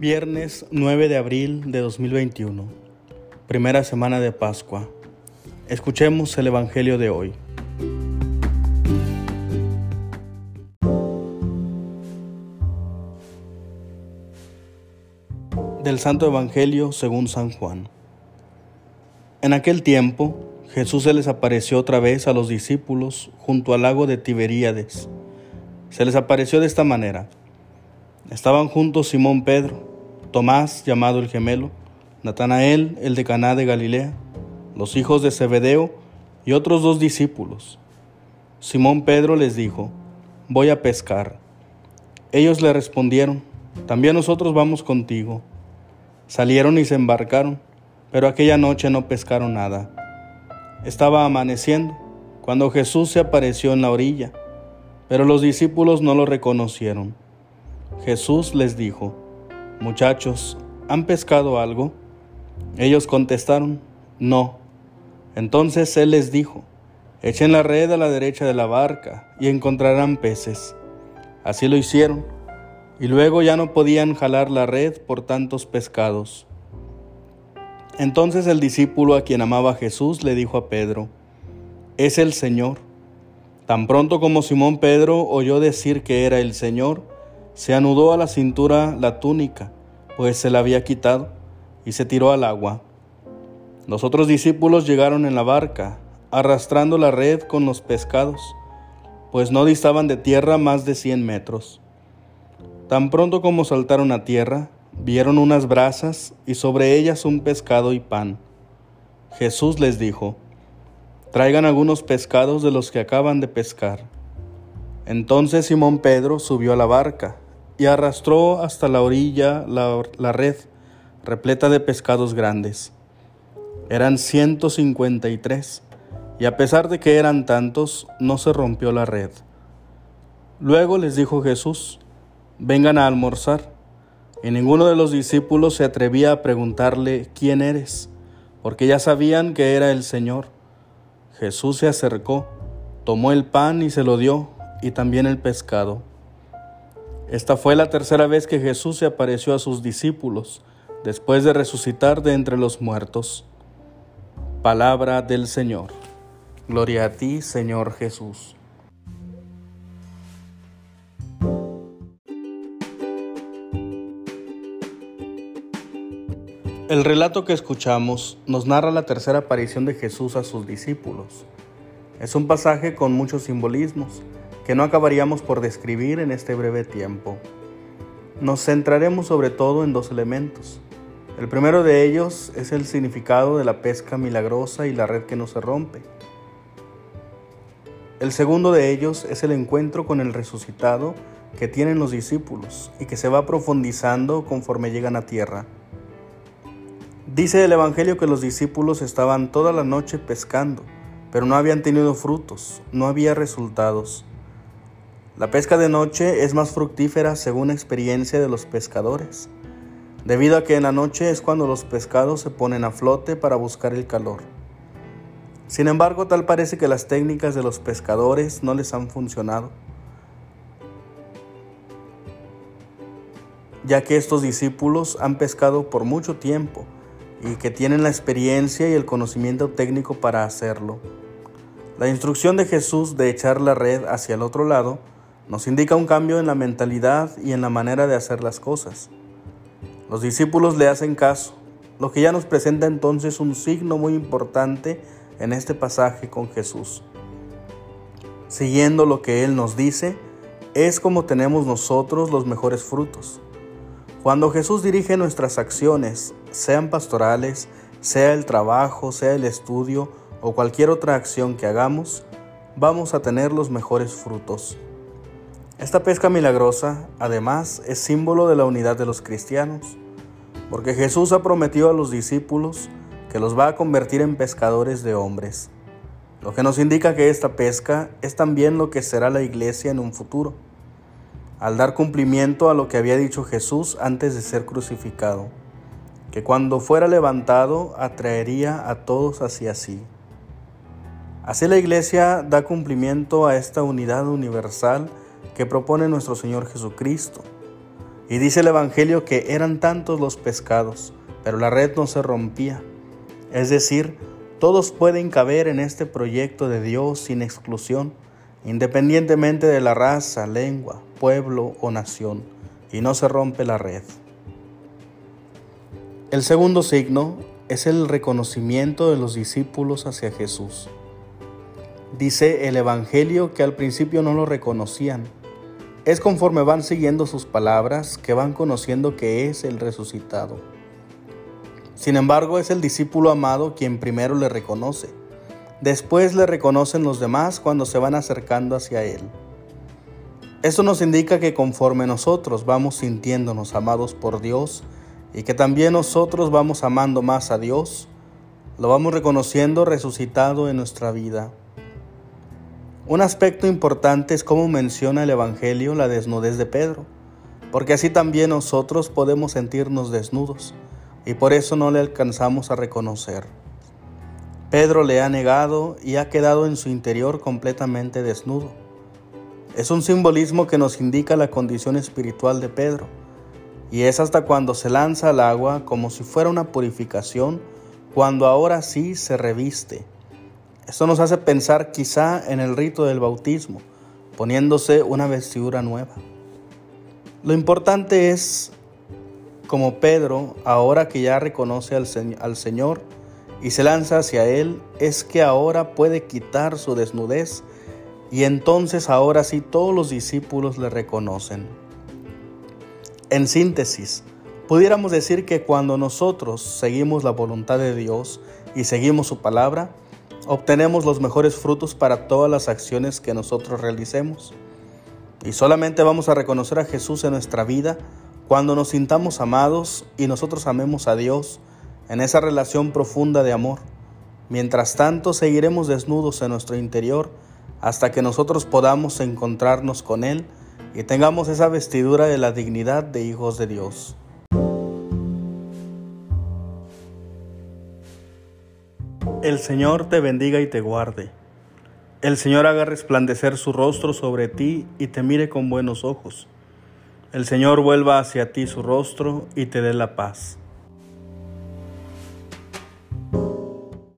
Viernes 9 de abril de 2021, primera semana de Pascua. Escuchemos el Evangelio de hoy. Del Santo Evangelio según San Juan. En aquel tiempo, Jesús se les apareció otra vez a los discípulos junto al lago de Tiberíades. Se les apareció de esta manera. Estaban juntos Simón Pedro, Tomás, llamado el gemelo, Natanael, el de Caná de Galilea, los hijos de Zebedeo y otros dos discípulos. Simón Pedro les dijo, voy a pescar. Ellos le respondieron, también nosotros vamos contigo. Salieron y se embarcaron, pero aquella noche no pescaron nada. Estaba amaneciendo cuando Jesús se apareció en la orilla, pero los discípulos no lo reconocieron. Jesús les dijo, Muchachos, ¿han pescado algo? Ellos contestaron, No. Entonces él les dijo, Echen la red a la derecha de la barca y encontrarán peces. Así lo hicieron, y luego ya no podían jalar la red por tantos pescados. Entonces el discípulo a quien amaba Jesús le dijo a Pedro, Es el Señor. Tan pronto como Simón Pedro oyó decir que era el Señor, se anudó a la cintura la túnica, pues se la había quitado, y se tiró al agua. Los otros discípulos llegaron en la barca, arrastrando la red con los pescados, pues no distaban de tierra más de cien metros. Tan pronto como saltaron a tierra, vieron unas brasas y sobre ellas un pescado y pan. Jesús les dijo, Traigan algunos pescados de los que acaban de pescar. Entonces Simón Pedro subió a la barca y arrastró hasta la orilla la, red repleta de pescados grandes. Eran ciento cincuenta y tres, y a pesar de que eran tantos, no se rompió la red. Luego les dijo Jesús, vengan a almorzar. Y ninguno de los discípulos se atrevía a preguntarle, ¿quién eres? Porque ya sabían que era el Señor. Jesús se acercó, tomó el pan y se lo dio, y también el pescado. Esta fue la tercera vez que Jesús se apareció a sus discípulos después de resucitar de entre los muertos. Palabra del Señor. Gloria a ti, Señor Jesús. El relato que escuchamos nos narra la tercera aparición de Jesús a sus discípulos. Es un pasaje con muchos simbolismos que no acabaríamos por describir en este breve tiempo. Nos centraremos sobre todo en dos elementos. El primero de ellos es el significado de la pesca milagrosa y la red que no se rompe. El segundo de ellos es el encuentro con el resucitado que tienen los discípulos y que se va profundizando conforme llegan a tierra. Dice el Evangelio que los discípulos estaban toda la noche pescando, pero no habían tenido frutos, no había resultados. La pesca de noche es más fructífera según experiencia de los pescadores, debido a que en la noche es cuando los pescados se ponen a flote para buscar el calor. Sin embargo, tal parece que las técnicas de los pescadores no les han funcionado, ya que estos discípulos han pescado por mucho tiempo y que tienen la experiencia y el conocimiento técnico para hacerlo. La instrucción de Jesús de echar la red hacia el otro lado nos indica un cambio en la mentalidad y en la manera de hacer las cosas. Los discípulos le hacen caso, lo que ya nos presenta entonces un signo muy importante en este pasaje con Jesús. Siguiendo lo que Él nos dice, es como tenemos nosotros los mejores frutos. Cuando Jesús dirige nuestras acciones, sean pastorales, sea el trabajo, sea el estudio o cualquier otra acción que hagamos, vamos a tener los mejores frutos. Esta pesca milagrosa, además, es símbolo de la unidad de los cristianos, porque Jesús ha prometido a los discípulos que los va a convertir en pescadores de hombres, lo que nos indica que esta pesca es también lo que será la iglesia en un futuro, al dar cumplimiento a lo que había dicho Jesús antes de ser crucificado, que cuando fuera levantado atraería a todos hacia sí. Así la iglesia da cumplimiento a esta unidad universal que propone nuestro Señor Jesucristo Y dice el Evangelio que eran tantos los pescados, pero la red no se rompía. Es decir, todos pueden caber en este proyecto de Dios sin exclusión, independientemente de la raza, lengua, pueblo o nación, y no se rompe la red. El segundo signo es el reconocimiento de los discípulos hacia Jesús. Dice el Evangelio que al principio no lo reconocían. Es conforme van siguiendo sus palabras que van conociendo que es el resucitado. Sin embargo, es el discípulo amado quien primero le reconoce. Después le reconocen los demás cuando se van acercando hacia Él. Esto nos indica que conforme nosotros vamos sintiéndonos amados por Dios y que también nosotros vamos amando más a Dios, lo vamos reconociendo resucitado en nuestra vida. Un aspecto importante es cómo menciona el Evangelio la desnudez de Pedro, porque así también nosotros podemos sentirnos desnudos y por eso no le alcanzamos a reconocer. Pedro le ha negado y ha quedado en su interior completamente desnudo. Es un simbolismo que nos indica la condición espiritual de Pedro, y es hasta cuando se lanza al agua como si fuera una purificación, cuando ahora sí se reviste. Esto nos hace pensar quizá en el rito del bautismo, poniéndose una vestidura nueva. Lo importante es como Pedro, ahora que ya reconoce al, al Señor y se lanza hacia Él, es que ahora puede quitar su desnudez y entonces ahora sí todos los discípulos le reconocen. En síntesis, pudiéramos decir que cuando nosotros seguimos la voluntad de Dios y seguimos su palabra, obtenemos los mejores frutos para todas las acciones que nosotros realicemos. Y solamente vamos a reconocer a Jesús en nuestra vida cuando nos sintamos amados y nosotros amemos a Dios en esa relación profunda de amor. Mientras tanto, seguiremos desnudos en nuestro interior hasta que nosotros podamos encontrarnos con Él y tengamos esa vestidura de la dignidad de hijos de Dios. El Señor te bendiga y te guarde. El Señor haga resplandecer su rostro sobre ti y te mire con buenos ojos. El Señor vuelva hacia ti su rostro y te dé la paz.